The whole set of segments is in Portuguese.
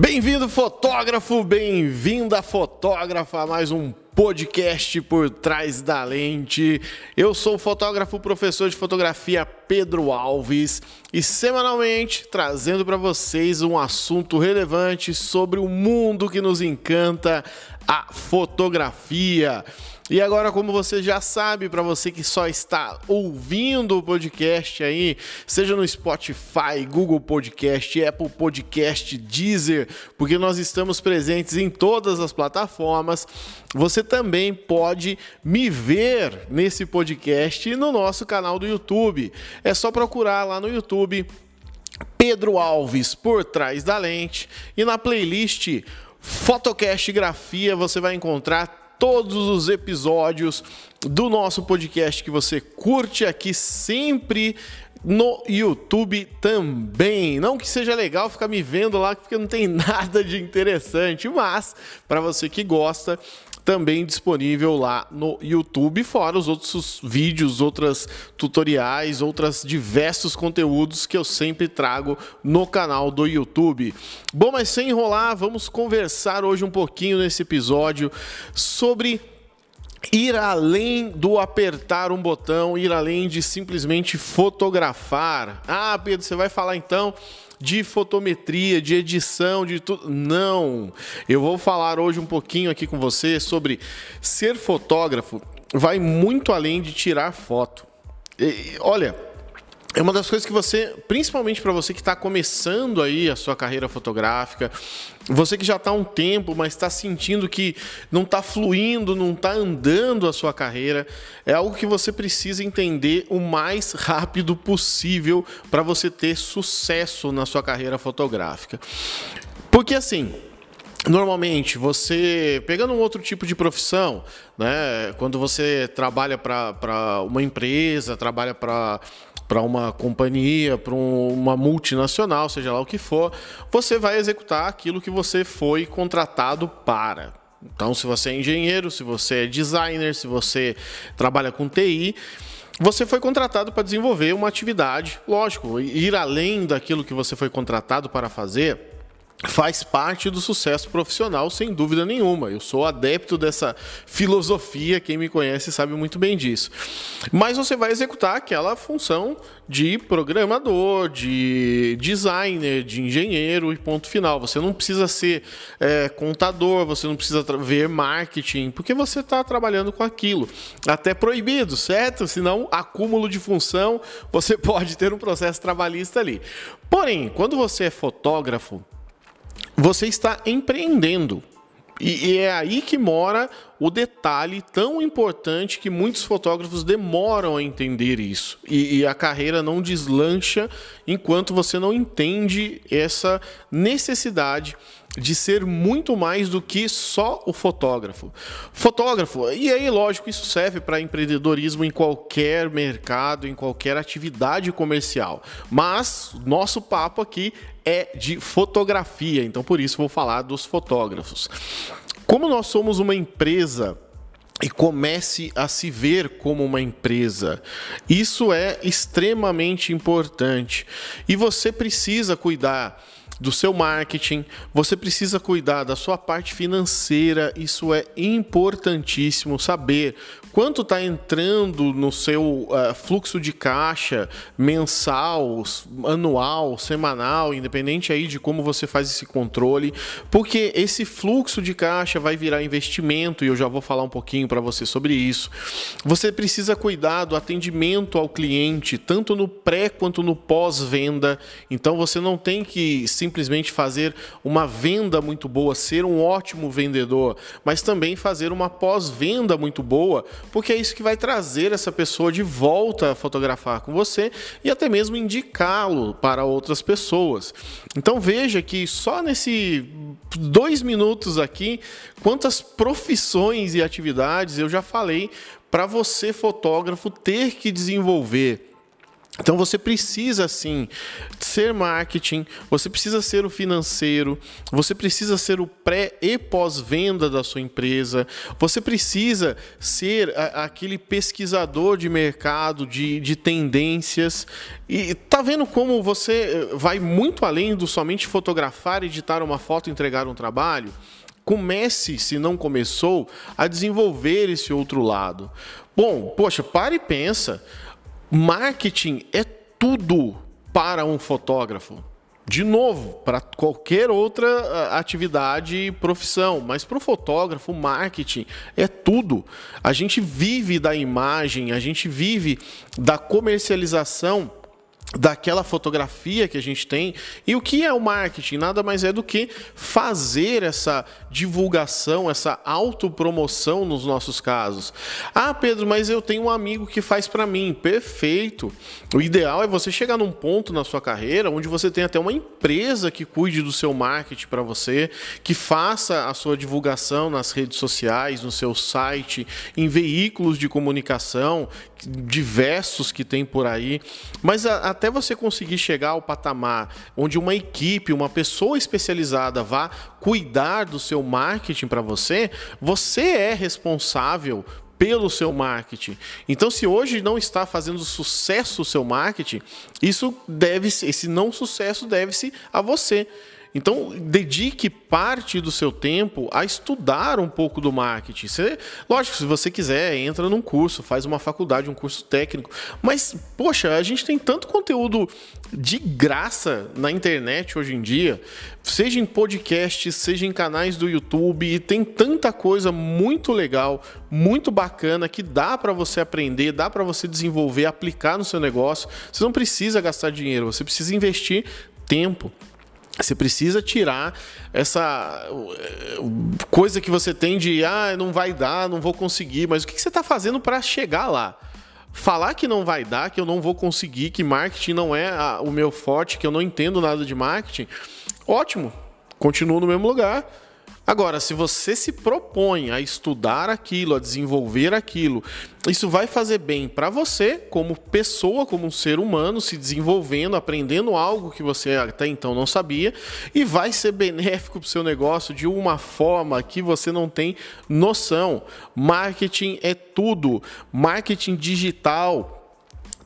Bem-vindo, fotógrafo, bem-vinda, fotógrafa, mais um podcast por trás da lente. Eu sou o fotógrafo, professor de fotografia Pedro Alves e semanalmente trazendo para vocês um assunto relevante sobre o mundo que nos encanta, a fotografia. E agora, como você já sabe, para você que só está ouvindo o podcast aí, seja no Spotify, Google Podcast, Apple Podcast, Deezer, porque nós estamos presentes em todas as plataformas, você também pode me ver nesse podcast no nosso canal do YouTube. É só procurar lá no YouTube Pedro Alves por trás da lente e na playlist Fotocast Grafia você vai encontrar todos os episódios do nosso podcast que você curte aqui sempre no YouTube também. Não que seja legal ficar me vendo lá, porque não tem nada de interessante, mas para você que gosta, também disponível lá no YouTube, fora os outros vídeos, outras tutoriais, outros diversos conteúdos que eu sempre trago no canal do YouTube. Bom, mas sem enrolar, vamos conversar hoje um pouquinho nesse episódio sobre ir além do apertar um botão, ir além de simplesmente fotografar. Ah, Pedro, você vai falar então de fotometria, de edição, de tudo. Não. Eu vou falar hoje um pouquinho aqui com você sobre ser fotógrafo vai muito além de tirar foto. E, olha, é uma das coisas que você, principalmente para você que está começando aí a sua carreira fotográfica, você que já está há um tempo, mas está sentindo que não está fluindo, não está andando a sua carreira, é algo que você precisa entender o mais rápido possível para você ter sucesso na sua carreira fotográfica. Porque assim, Normalmente, você pegando um outro tipo de profissão, né? Quando você trabalha para uma empresa, trabalha para para uma companhia, para uma multinacional, seja lá o que for, você vai executar aquilo que você foi contratado para. Então, se você é engenheiro, se você é designer, se você trabalha com TI, você foi contratado para desenvolver uma atividade, lógico, ir além daquilo que você foi contratado para fazer faz parte do sucesso profissional, sem dúvida nenhuma. Eu sou adepto dessa filosofia, quem me conhece sabe muito bem disso. Mas você vai executar aquela função de programador, de designer, de engenheiro e ponto final. Você não precisa ser é, contador, você não precisa ver marketing, porque você está trabalhando com aquilo. Até proibido, certo? Senão, acúmulo de função, você pode ter um processo trabalhista ali. Porém, quando você é fotógrafo, você está empreendendo. E, é aí que mora o detalhe tão importante que muitos fotógrafos demoram a entender isso. E, e, a carreira não deslancha enquanto você não entende essa necessidade de ser muito mais do que só o fotógrafo. Fotógrafo, e aí, lógico, isso serve para empreendedorismo em qualquer mercado, em qualquer atividade comercial. Mas nosso papo aqui é de fotografia, então por isso vou falar dos fotógrafos. Como nós somos uma empresa e comece a se ver como uma empresa. Isso é extremamente importante. E você precisa cuidar do seu marketing, você precisa cuidar da sua parte financeira, isso é importantíssimo saber quanto está entrando no seu uh, fluxo de caixa mensal, anual, semanal, independente aí de como você faz esse controle, porque esse fluxo de caixa vai virar investimento e eu já vou falar um pouquinho para você sobre isso. Você precisa cuidar do atendimento ao cliente, tanto no pré quanto no pós-venda. Então você não tem que simplesmente fazer uma venda muito boa, ser um ótimo vendedor, mas também fazer uma pós-venda muito boa porque é isso que vai trazer essa pessoa de volta a fotografar com você e até mesmo indicá-lo para outras pessoas. Então veja que só nesse dois minutos aqui, quantas profissões e atividades eu já falei para você, fotógrafo, ter que desenvolver Então você precisa sim ser marketing, você precisa ser o financeiro, você precisa ser o pré e pós-venda da sua empresa, você precisa ser a, aquele pesquisador de mercado, de, de tendências. E tá vendo como você eh, vai muito além do somente fotografar, editar uma foto, entregar um trabalho? comece, se não começou, a desenvolver esse outro lado. Bom, poxa, para e pensa. Marketing é tudo para um fotógrafo. De novo, para qualquer outra ah, atividade e profissão, mas para o fotógrafo, marketing é tudo. A gente vive da imagem, a gente vive da comercialização daquela fotografia que a gente tem. E o que é o marketing? Nada mais é do que fazer essa divulgação, essa autopromoção nos nossos casos. Ah, Pedro, mas eu tenho um amigo que faz para mim. Perfeito. O ideal é você chegar num ponto na sua carreira onde você tem até uma empresa que cuide do seu marketing para você, que faça a sua divulgação nas redes sociais, no seu site, em veículos de comunicação diversos que tem por aí. Mas a, até você conseguir chegar ao patamar onde uma equipe, uma pessoa especializada vá cuidar do seu marketing para você, você é responsável pelo seu marketing. Então, se hoje não está fazendo sucesso o seu marketing, isso deve esse não sucesso deve-se a você. Então, dedique parte do seu tempo a estudar um pouco do marketing. Você, lógico, se você quiser, entra num curso, faz uma faculdade, um curso técnico. Mas, poxa, a gente tem tanto conteúdo de graça na internet hoje em dia, seja em podcasts, seja em canais do YouTube, tem tanta coisa muito legal, muito bacana que dá para você aprender, dá para você desenvolver, aplicar no seu negócio. Você não precisa gastar dinheiro, você precisa investir tempo. Você precisa tirar essa eh, coisa que você tem de ah, não vai dar, não vou conseguir, mas o que você está fazendo para chegar lá? Falar que não vai dar, que eu não vou conseguir, que marketing não é o meu forte, que eu não entendo nada de marketing, ótimo, continuo no mesmo lugar Agora, se você se propõe a estudar aquilo, a desenvolver aquilo, isso vai fazer bem para você, como pessoa, como um ser humano, se desenvolvendo, aprendendo algo que você até então não sabia, e vai ser benéfico para o seu negócio de uma forma que você não tem noção. Marketing é tudo. Marketing digital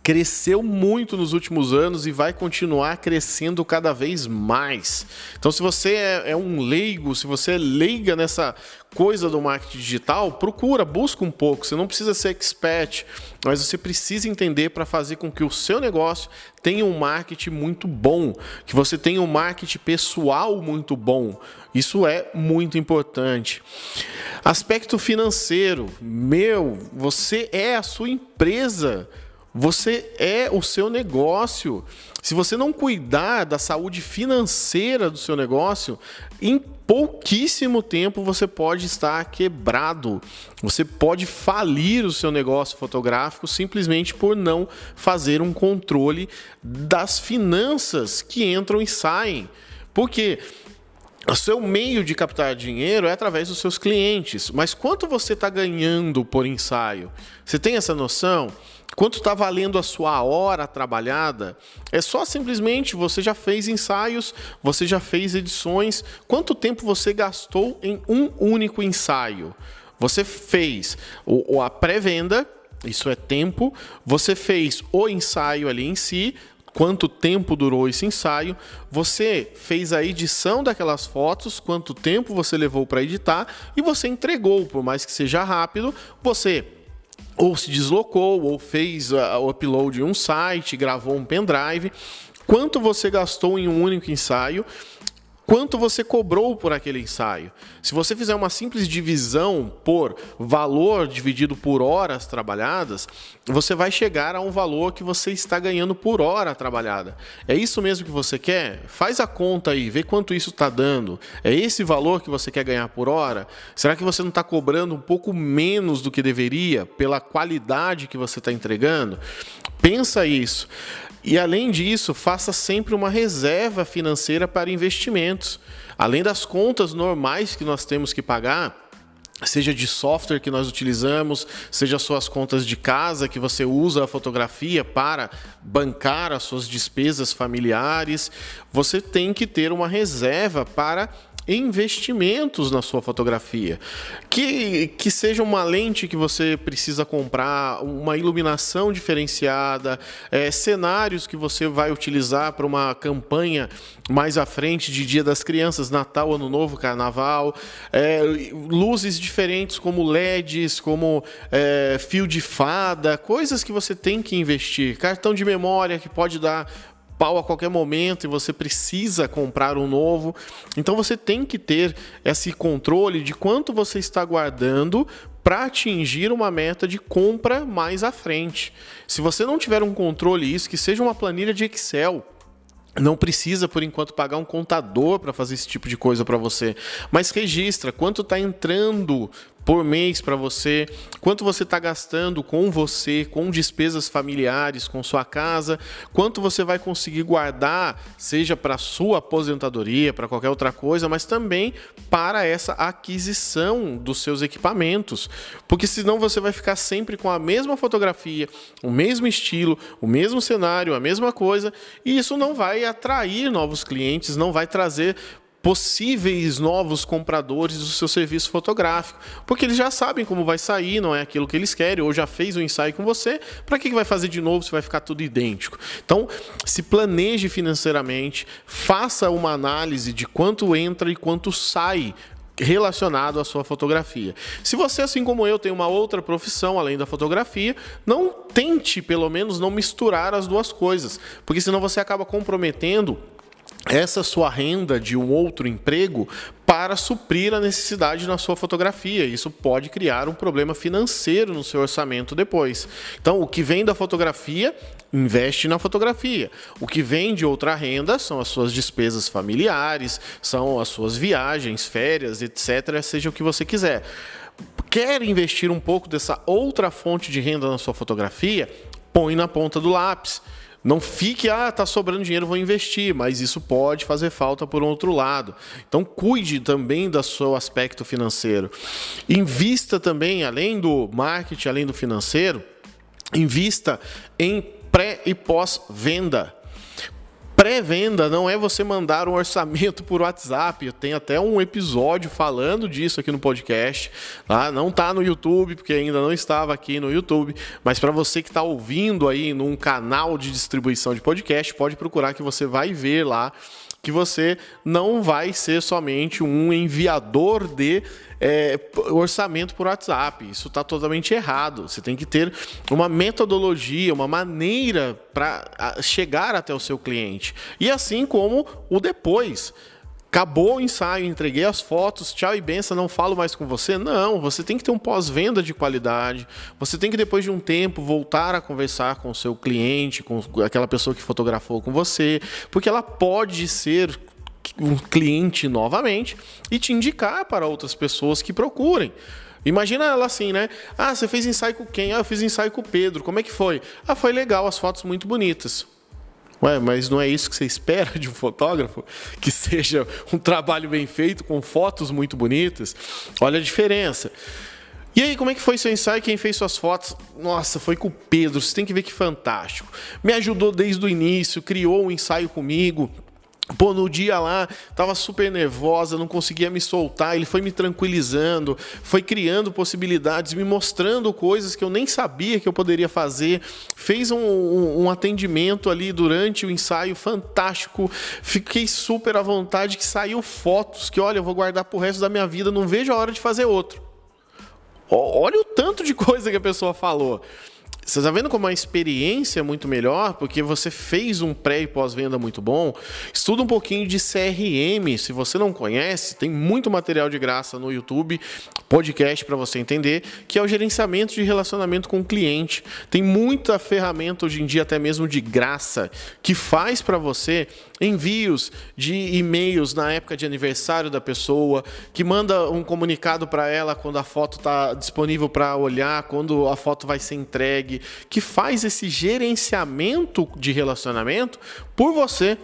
cresceu muito nos últimos anos e vai continuar crescendo cada vez mais. Então, se você é, é, um leigo, se você é leiga nessa coisa do marketing digital, procura, busca um pouco. Você não precisa ser expert, mas você precisa entender para fazer com que o seu negócio tenha um marketing muito bom, que você tenha um marketing pessoal muito bom. Isso é muito importante. Aspecto financeiro, meu, você é a sua empresa. Você é o seu negócio. Se você não cuidar da saúde financeira do seu negócio, em pouquíssimo tempo você pode estar quebrado. Você pode falir o seu negócio fotográfico simplesmente por não fazer um controle das finanças que entram e saem. Porque o seu meio de captar dinheiro é através dos seus clientes. Mas quanto você está ganhando por ensaio? Você tem essa noção? Quanto está valendo a sua hora trabalhada? É só simplesmente você já fez ensaios, você já fez edições. Quanto tempo você gastou em um único ensaio? Você fez a pré-venda, isso é tempo. Você fez o ensaio ali em si, quanto tempo durou esse ensaio, você fez a edição daquelas fotos, quanto tempo você levou para editar e você entregou, por mais que seja rápido, você ou se deslocou, ou fez o upload em um site, gravou um pendrive. Quanto você gastou em um único ensaio quanto você cobrou por aquele ensaio. Se você fizer uma simples divisão por valor dividido por horas trabalhadas, você vai chegar a um valor que você está ganhando por hora trabalhada. É isso mesmo que você quer? Faz a conta aí, vê quanto isso está dando. É esse valor que você quer ganhar por hora? Será que você não está cobrando um pouco menos do que deveria pela qualidade que você está entregando? Pensa isso. E além disso, faça sempre uma reserva financeira para investimentos. Além das contas normais que nós temos que pagar, seja de software que nós utilizamos, seja suas contas de casa que você usa a fotografia para bancar as suas despesas familiares, você tem que ter uma reserva para investimentos na sua fotografia. Que, que seja uma lente que você precisa comprar, uma iluminação diferenciada, é, cenários que você vai utilizar para uma campanha mais à frente de Dia das Crianças, Natal, Ano Novo, Carnaval, é, luzes diferentes como LEDs, como é, fio de fada, coisas que você tem que investir. Cartão de memória que pode dar pau a qualquer momento e você precisa comprar um novo. Então você tem que ter esse controle de quanto você está guardando para atingir uma meta de compra mais à frente. Se você não tiver um controle isso, que seja uma planilha de Excel, não precisa, por enquanto, pagar um contador para fazer esse tipo de coisa para você, mas registra quanto está entrando por mês para você, quanto você está gastando com você, com despesas familiares, com sua casa, quanto você vai conseguir guardar, seja para sua aposentadoria, para qualquer outra coisa, mas também para essa aquisição dos seus equipamentos, porque senão você vai ficar sempre com a mesma fotografia, o mesmo estilo, o mesmo cenário, a mesma coisa, e isso não vai atrair novos clientes, não vai trazer possíveis novos compradores do seu serviço fotográfico, porque eles já sabem como vai sair, não é aquilo que eles querem, ou já fez o um ensaio com você, para que vai fazer de novo se vai ficar tudo idêntico? Então, se planeje financeiramente, faça uma análise de quanto entra e quanto sai relacionado à sua fotografia. Se você, assim como eu, tem uma outra profissão além da fotografia, não tente, pelo menos, não misturar as duas coisas, porque senão você acaba comprometendo essa sua renda de um outro emprego para suprir a necessidade na sua fotografia. Isso pode criar um problema financeiro no seu orçamento depois. Então, o que vem da fotografia, investe na fotografia. O que vem de outra renda são as suas despesas familiares, são as suas viagens, férias, etc., seja o que você quiser. Quer investir um pouco dessa outra fonte de renda na sua fotografia? Põe na ponta do lápis não fique, ah, tá sobrando dinheiro, vou investir, mas isso pode fazer falta por outro lado. Então, cuide também do seu aspecto financeiro. Invista também, além do marketing, além do financeiro, invista em pré e pós-venda. Pré-venda não é você mandar um orçamento por WhatsApp. Eu tenho até um episódio falando disso aqui no podcast. Tá? Não está no YouTube, porque ainda não estava aqui no YouTube. Mas para você que está ouvindo aí num canal de distribuição de podcast, pode procurar que você vai ver lá que você não vai ser somente um enviador de é, orçamento por WhatsApp. Isso está totalmente errado. Você tem que ter uma metodologia, uma maneira para chegar até o seu cliente. E assim como o depois. Acabou o ensaio, entreguei as fotos, tchau e benção, não falo mais com você. Não, você tem que ter um pós-venda de qualidade. Você tem que, depois de um tempo, voltar a conversar com o seu cliente, com aquela pessoa que fotografou com você, porque ela pode ser um cliente novamente e te indicar para outras pessoas que procurem. Imagina ela assim, né? Ah, você fez ensaio com quem? Ah, eu fiz ensaio com o Pedro. Como é que foi? Ah, foi legal, as fotos muito bonitas. Ué, mas não é isso que você espera de um fotógrafo? Que seja um trabalho bem feito, com fotos muito bonitas? Olha a diferença. E aí, como é que foi seu ensaio? Quem fez suas fotos? Nossa, foi com o Pedro. Você tem que ver que fantástico. Me ajudou desde o início, criou um ensaio comigo. Pô, no dia lá, tava super nervosa, não conseguia me soltar. Ele foi me tranquilizando, foi criando possibilidades, me mostrando coisas que eu nem sabia que eu poderia fazer. Fez um, um, um atendimento ali durante o ensaio fantástico. Fiquei super à vontade que saiu fotos que, olha, eu vou guardar pro resto da minha vida, não vejo a hora de fazer outro. Olha o tanto de coisa que a pessoa falou. Você está vendo como a experiência é muito melhor? Porque você fez um pré e pós-venda muito bom. Estuda um pouquinho de CRM. Se você não conhece, tem muito material de graça no YouTube, podcast para você entender, que é o gerenciamento de relacionamento com o cliente. Tem muita ferramenta hoje em dia, até mesmo de graça, que faz para você envios de e-mails na época de aniversário da pessoa, que manda um comunicado para ela quando a foto está disponível para olhar, quando a foto vai ser entregue, que faz esse gerenciamento de relacionamento por você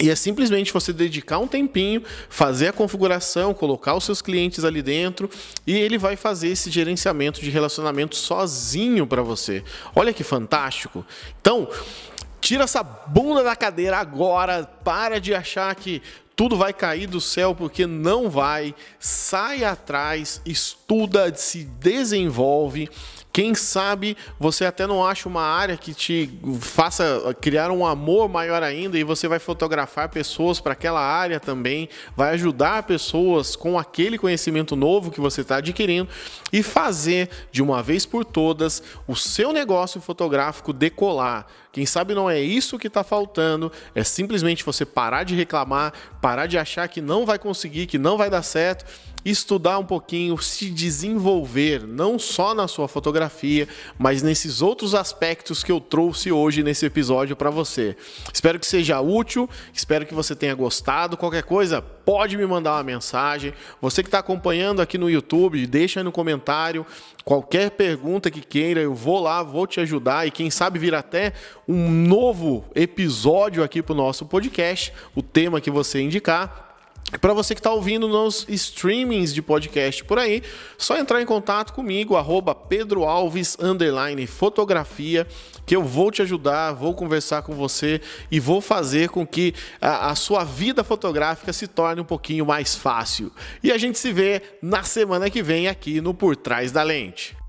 E é simplesmente você dedicar um tempinho, fazer a configuração, colocar os seus clientes ali dentro e ele vai fazer esse gerenciamento de relacionamento sozinho para você. Olha que fantástico. Então, tira essa bunda da cadeira agora, para de achar que tudo vai cair do céu porque não vai. Sai atrás, estuda, se desenvolve quem sabe você até não acha uma área que te faça criar um amor maior ainda e você vai fotografar pessoas para aquela área também, vai ajudar pessoas com aquele conhecimento novo que você está adquirindo e fazer de uma vez por todas o seu negócio fotográfico decolar. Quem sabe não é isso que está faltando, é simplesmente você parar de reclamar, parar de achar que não vai conseguir, que não vai dar certo estudar um pouquinho, se desenvolver, não só na sua fotografia, mas nesses outros aspectos que eu trouxe hoje nesse episódio para você. Espero que seja útil, espero que você tenha gostado. Qualquer coisa, pode me mandar uma mensagem. Você que está acompanhando aqui no YouTube, deixa aí no comentário qualquer pergunta que queira, eu vou lá, vou te ajudar e quem sabe vir até um novo episódio aqui para o nosso podcast, o tema que você indicar. Para você que está ouvindo nos streamings de podcast por aí, só entrar em contato comigo, arroba Pedro Alves, fotografia, que eu vou te ajudar, vou conversar com você e vou fazer com que a, a sua vida fotográfica se torne um pouquinho mais fácil. E a gente se vê na semana que vem aqui no Por Trás da Lente.